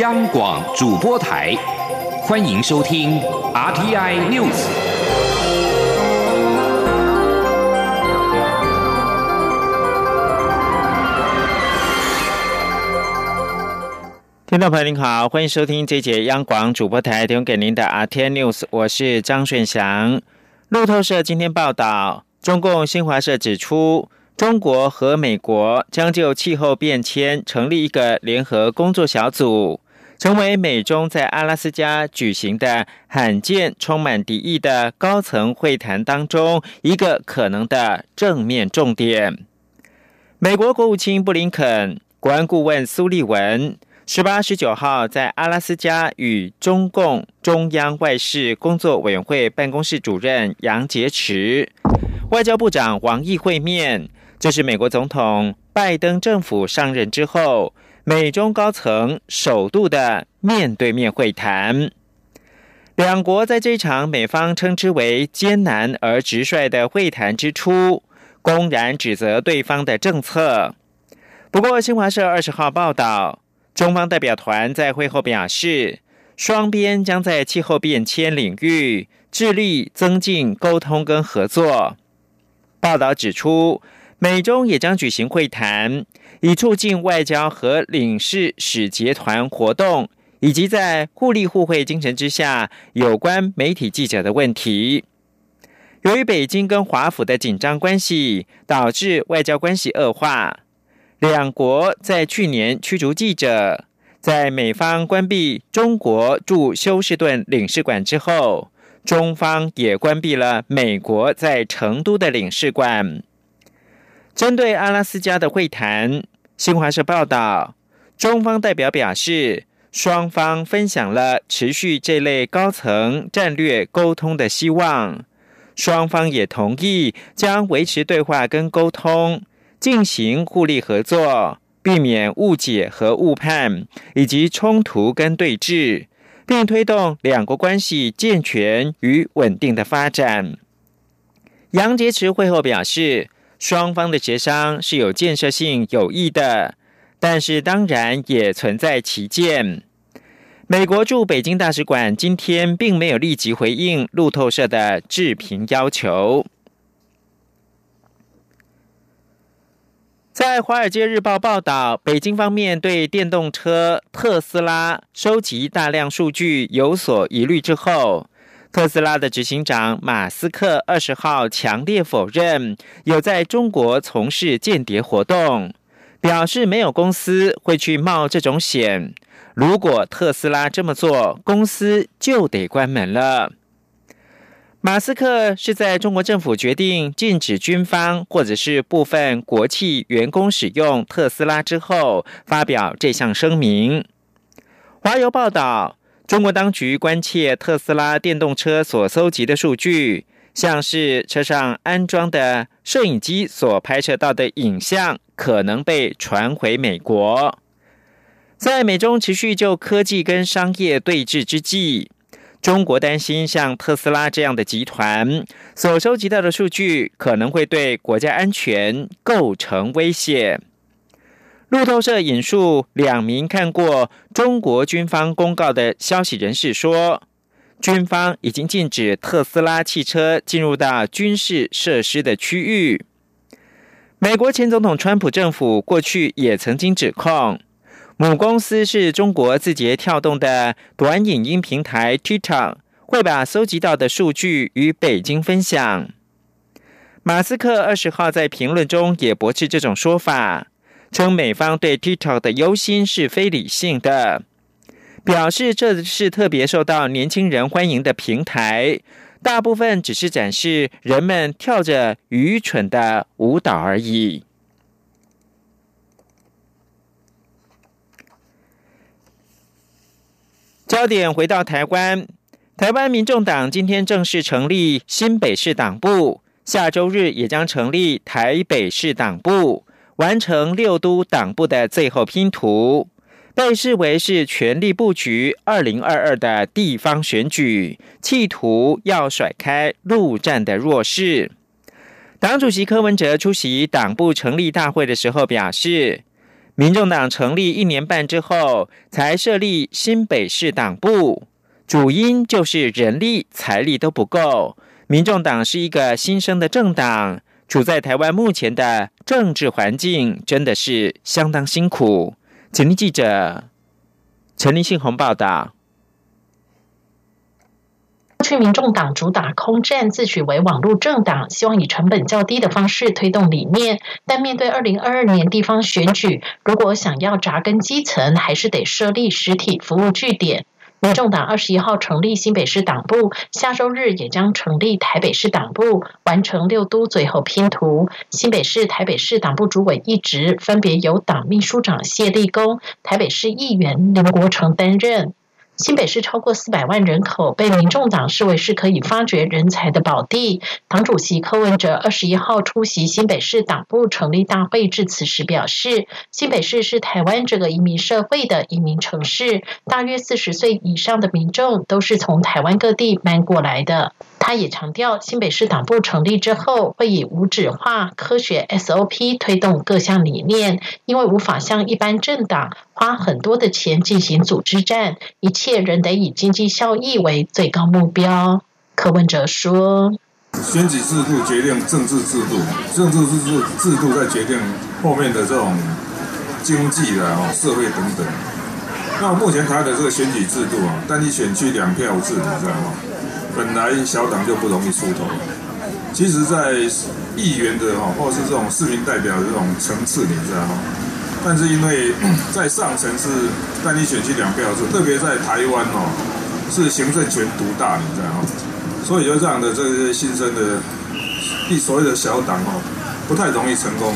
央广主播台，欢迎收听 RTI News。听众朋友您好，欢迎收听这节央广主播台提供给您的 RTI News，我是张顺祥。路透社今天报道，中共新华社指出。中国和美国将就气候变迁成立一个联合工作小组，成为美中在阿拉斯加举行的罕见充满敌意的高层会谈当中一个可能的正面重点。美国国务卿布林肯、国安顾问苏利文十八、十九号在阿拉斯加与中共中央外事工作委员会办公室主任杨洁篪、外交部长王毅会面。这是美国总统拜登政府上任之后，美中高层首度的面对面会谈。两国在这场美方称之为艰难而直率的会谈之初，公然指责对方的政策。不过，新华社二十号报道，中方代表团在会后表示，双边将在气候变迁领域致力增进沟通跟合作。报道指出。美中也将举行会谈，以促进外交和领事使节团活动，以及在互利互惠精神之下有关媒体记者的问题。由于北京跟华府的紧张关系，导致外交关系恶化。两国在去年驱逐记者，在美方关闭中国驻休斯顿领事馆之后，中方也关闭了美国在成都的领事馆。针对阿拉斯加的会谈，新华社报道，中方代表表示，双方分享了持续这类高层战略沟通的希望，双方也同意将维持对话跟沟通，进行互利合作，避免误解和误判以及冲突跟对峙，并推动两国关系健全与稳定的发展。杨洁篪会后表示。双方的协商是有建设性、有益的，但是当然也存在歧见。美国驻北京大使馆今天并没有立即回应路透社的置评要求。在《华尔街日报》报道，北京方面对电动车特斯拉收集大量数据有所疑虑之后。特斯拉的执行长马斯克二十号强烈否认有在中国从事间谍活动，表示没有公司会去冒这种险。如果特斯拉这么做，公司就得关门了。马斯克是在中国政府决定禁止军方或者是部分国企员工使用特斯拉之后，发表这项声明。华邮报道。中国当局关切特斯拉电动车所搜集的数据，像是车上安装的摄影机所拍摄到的影像，可能被传回美国。在美中持续就科技跟商业对峙之际，中国担心像特斯拉这样的集团所收集到的数据，可能会对国家安全构成威胁。路透社引述两名看过中国军方公告的消息人士说，军方已经禁止特斯拉汽车进入到军事设施的区域。美国前总统川普政府过去也曾经指控，母公司是中国字节跳动的短影音平台 TikTok 会把搜集到的数据与北京分享。马斯克二十号在评论中也驳斥这种说法。称美方对 TikTok 的忧心是非理性的，表示这是特别受到年轻人欢迎的平台，大部分只是展示人们跳着愚蠢的舞蹈而已。焦点回到台湾，台湾民众党今天正式成立新北市党部，下周日也将成立台北市党部。完成六都党部的最后拼图，被视为是全力布局二零二二的地方选举，企图要甩开陆战的弱势。党主席柯文哲出席党部成立大会的时候表示，民众党成立一年半之后才设立新北市党部，主因就是人力财力都不够。民众党是一个新生的政党，处在台湾目前的政治环境真的是相当辛苦。请听记者陈立信宏报道。去民众党主打空战，自诩为网络政党，希望以成本较低的方式推动理念。但面对二零二二年地方选举，如果想要扎根基层，还是得设立实体服务据点。民众党二十一号成立新北市党部，下周日也将成立台北市党部，完成六都最后拼图。新北市、台北市党部主委一职分别由党秘书长谢立功、台北市议员林国成担任。新北市超过四百万人口，被民众党视为是可以发掘人才的宝地。党主席柯文哲二十一号出席新北市党部成立大会致辞时表示，新北市是台湾这个移民社会的移民城市，大约四十岁以上的民众都是从台湾各地搬过来的。他也强调，新北市党部成立之后，会以无纸化、科学 SOP 推动各项理念，因为无法像一般政党花很多的钱进行组织战，一切仍得以经济效益为最高目标。柯文哲说：“选举制度决定政治制度，政治制度制度在决定后面的这种经济的哦社会等等。那目前台的这个选举制度啊，单一选区两票制，你知道吗？”本来小党就不容易出头，其实，在议员的哈，或是这种市民代表的这种层次，你知道吗？但是因为在上层是单一选区两票制，特别在台湾哦，是行政权独大，你知道吗？所以就这样的这些新生的一所谓的小党哦，不太容易成功。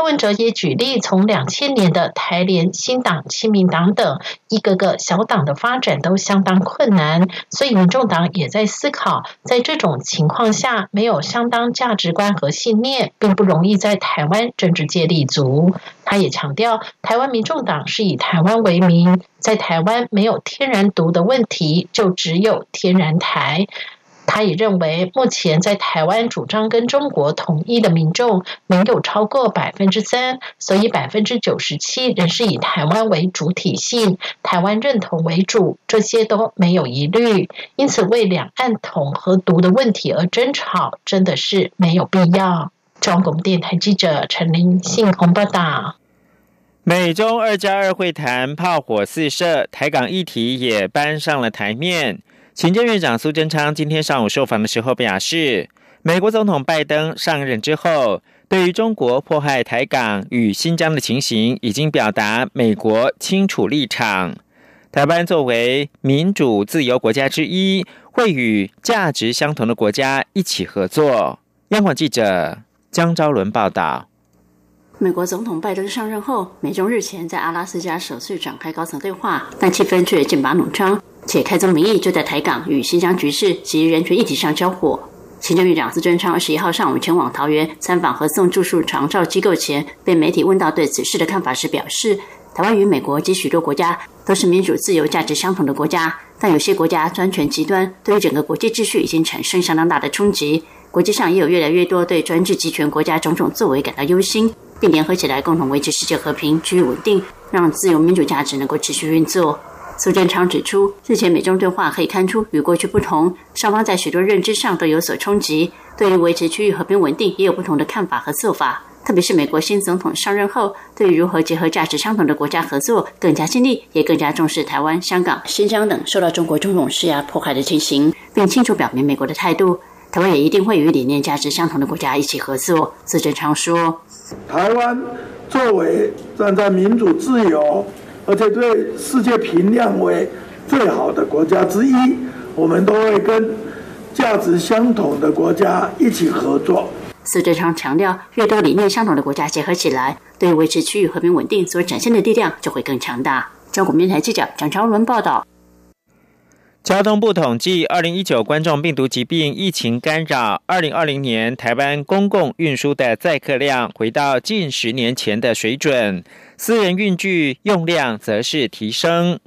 柯文哲也举例，从两千年的台联、新党、亲民党等一个个小党的发展都相当困难，所以民众党也在思考，在这种情况下，没有相当价值观和信念，并不容易在台湾政治界立足。他也强调，台湾民众党是以台湾为名，在台湾没有天然毒的问题，就只有天然台。他也认为，目前在台湾主张跟中国统一的民众没有超过百分之三，所以百分之九十七仍是以台湾为主体性、台湾认同为主，这些都没有疑虑。因此，为两岸统和独的问题而争吵，真的是没有必要。中广电台记者陈林信鸿报道。美中二加二会谈炮火四射，台港议题也搬上了台面。行政院长苏贞昌今天上午受访的时候表示，美国总统拜登上任之后，对于中国迫害台港与新疆的情形，已经表达美国清楚立场。台湾作为民主自由国家之一，会与价值相同的国家一起合作。央广记者江昭伦报道。美国总统拜登上任后，美中日前在阿拉斯加首次展开高层对话，但气氛却剑拔弩张。且开宗明义就在台港与新疆局势及人权议题上交火。行政院长苏贞昌二十一号上午前往桃园参访和送住宿长照机构前，被媒体问到对此事的看法时表示：“台湾与美国及许多国家都是民主自由价值相同的国家，但有些国家专权极端，对于整个国际秩序已经产生相当大的冲击。国际上也有越来越多对专制集权国家种种作为感到忧心，并联合起来共同维持世界和平、区域稳定，让自由民主价值能够持续运作。”苏贞昌指出，日前美中对话可以看出与过去不同，双方在许多认知上都有所冲击，对于维持区域和平稳定也有不同的看法和做法。特别是美国新总统上任后，对于如何结合价值相同的国家合作更加尽力，也更加重视台湾、香港、新疆等受到中国种种施压迫害的情形，并清楚表明美国的态度。台湾也一定会与理念、价值相同的国家一起合作。苏贞昌说：“台湾作为站在民主自由。”而且对世界评量为最好的国家之一，我们都会跟价值相同的国家一起合作。苏贞昌强调，越多理念相同的国家结合起来，对维持区域和平稳定所展现的力量就会更强大。中国面台记者蒋超伦报道。交通部统计，二零一九冠状病毒疾病疫情干扰，二零二零年台湾公共运输的载客量回到近十年前的水准，私人运具用量则是提升。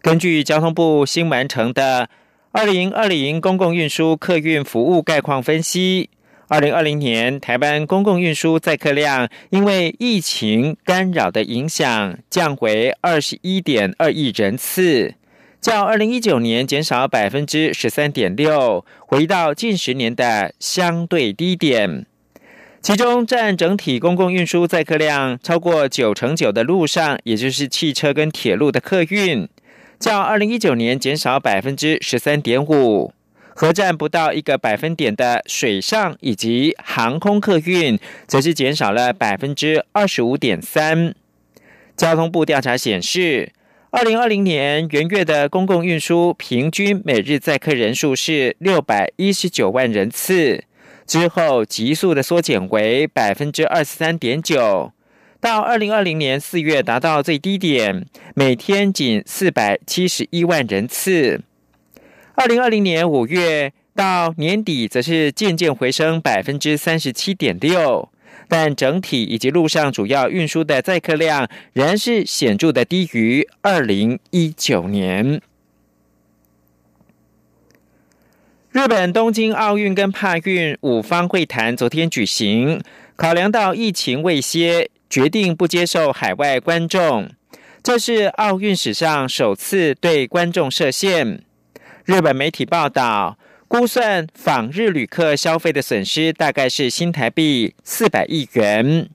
根据交通部新完成的二零二零公共运输客运服务概况分析，二零二零年，台湾公共运输载客量因为疫情干扰的影响，降为二十一点二亿人次，较二零一九年减少百分之十三点六，回到近十年的相对低点。其中占整体公共运输载客量超过九成九的路上，也就是汽车跟铁路的客运，较二零一九年减少百分之十三点五。核占不到一个百分点的水上以及航空客运，则是减少了百分之二十五点三。交通部调查显示，二零二零年元月的公共运输平均每日载客人数是六百一十九万人次，之后急速的缩减为百分之二十三点九，到二零二零年四月达到最低点，每天仅四百七十一万人次。二零二零年五月到年底，则是渐渐回升百分之三十七点六，但整体以及路上主要运输的载客量仍是显著的低于二零一九年。日本东京奥运跟帕运五方会谈昨天举行，考量到疫情未歇，决定不接受海外观众，这是奥运史上首次对观众设限。日本媒体报道，估算访日旅客消费的损失大概是新台币四百亿元。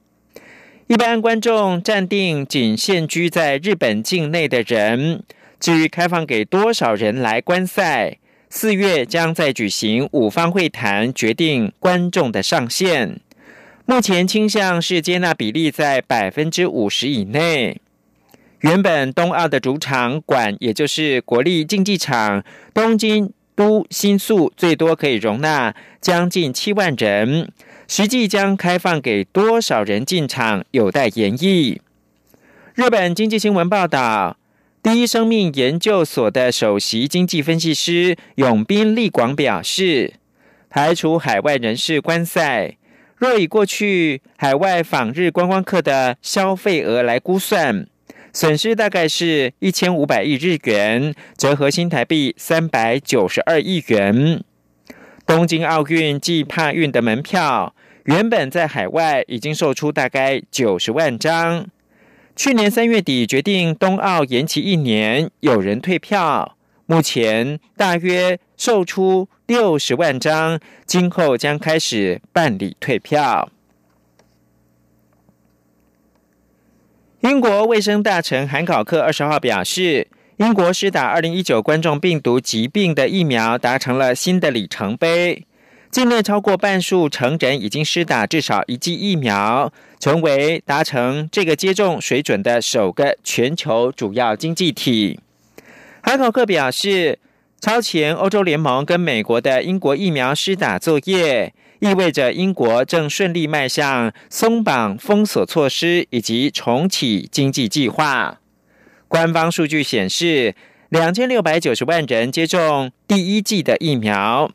一般观众暂定仅限居在日本境内的人。至于开放给多少人来观赛，四月将再举行五方会谈，决定观众的上限。目前倾向是接纳比例在百分之五十以内。原本冬奥的主场馆，也就是国立竞技场东京都新宿，最多可以容纳将近七万人。实际将开放给多少人进场，有待研议。日本经济新闻报道，第一生命研究所的首席经济分析师永斌利广表示，排除海外人士观赛，若以过去海外访日观光客的消费额来估算。损失大概是一千五百亿日元，折合新台币三百九十二亿元。东京奥运暨帕运的门票原本在海外已经售出大概九十万张，去年三月底决定冬奥延期一年，有人退票，目前大约售出六十万张，今后将开始办理退票。英国卫生大臣韩考克二十号表示，英国施打二零一九冠状病毒疾病的疫苗达成了新的里程碑。境内超过半数成人已经施打至少一剂疫苗，成为达成这个接种水准的首个全球主要经济体。韩考克表示，超前欧洲联盟跟美国的英国疫苗施打作业。意味着英国正顺利迈向松绑封锁措施以及重启经济计划。官方数据显示，两千六百九十万人接种第一剂的疫苗，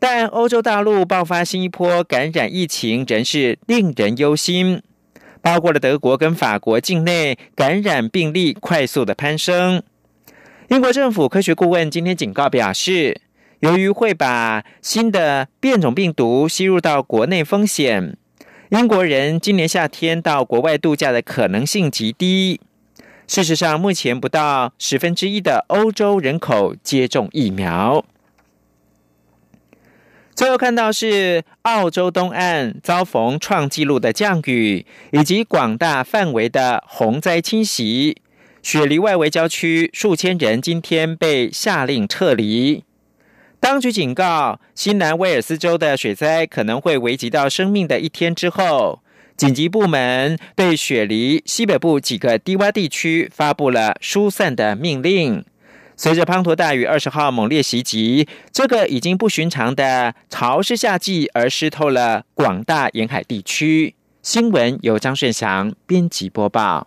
但欧洲大陆爆发新一波感染疫情仍是令人忧心。包括了德国跟法国境内感染病例快速的攀升。英国政府科学顾问今天警告表示。由于会把新的变种病毒吸入到国内，风险，英国人今年夏天到国外度假的可能性极低。事实上，目前不到十分之一的欧洲人口接种疫苗。最后看到是澳洲东岸遭逢创纪录的降雨，以及广大范围的洪灾侵袭，雪梨外围郊区数千人今天被下令撤离。当局警告，新南威尔斯州的水灾可能会危及到生命的一天之后，紧急部门对雪梨西北部几个低洼地区发布了疏散的命令。随着滂沱大雨二十号猛烈袭击，这个已经不寻常的潮湿夏季而湿透了广大沿海地区。新闻由张顺祥编辑播报。